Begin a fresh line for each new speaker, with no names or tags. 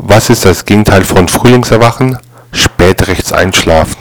Was ist das Gegenteil von Frühlingserwachen? Spätrechts einschlafen.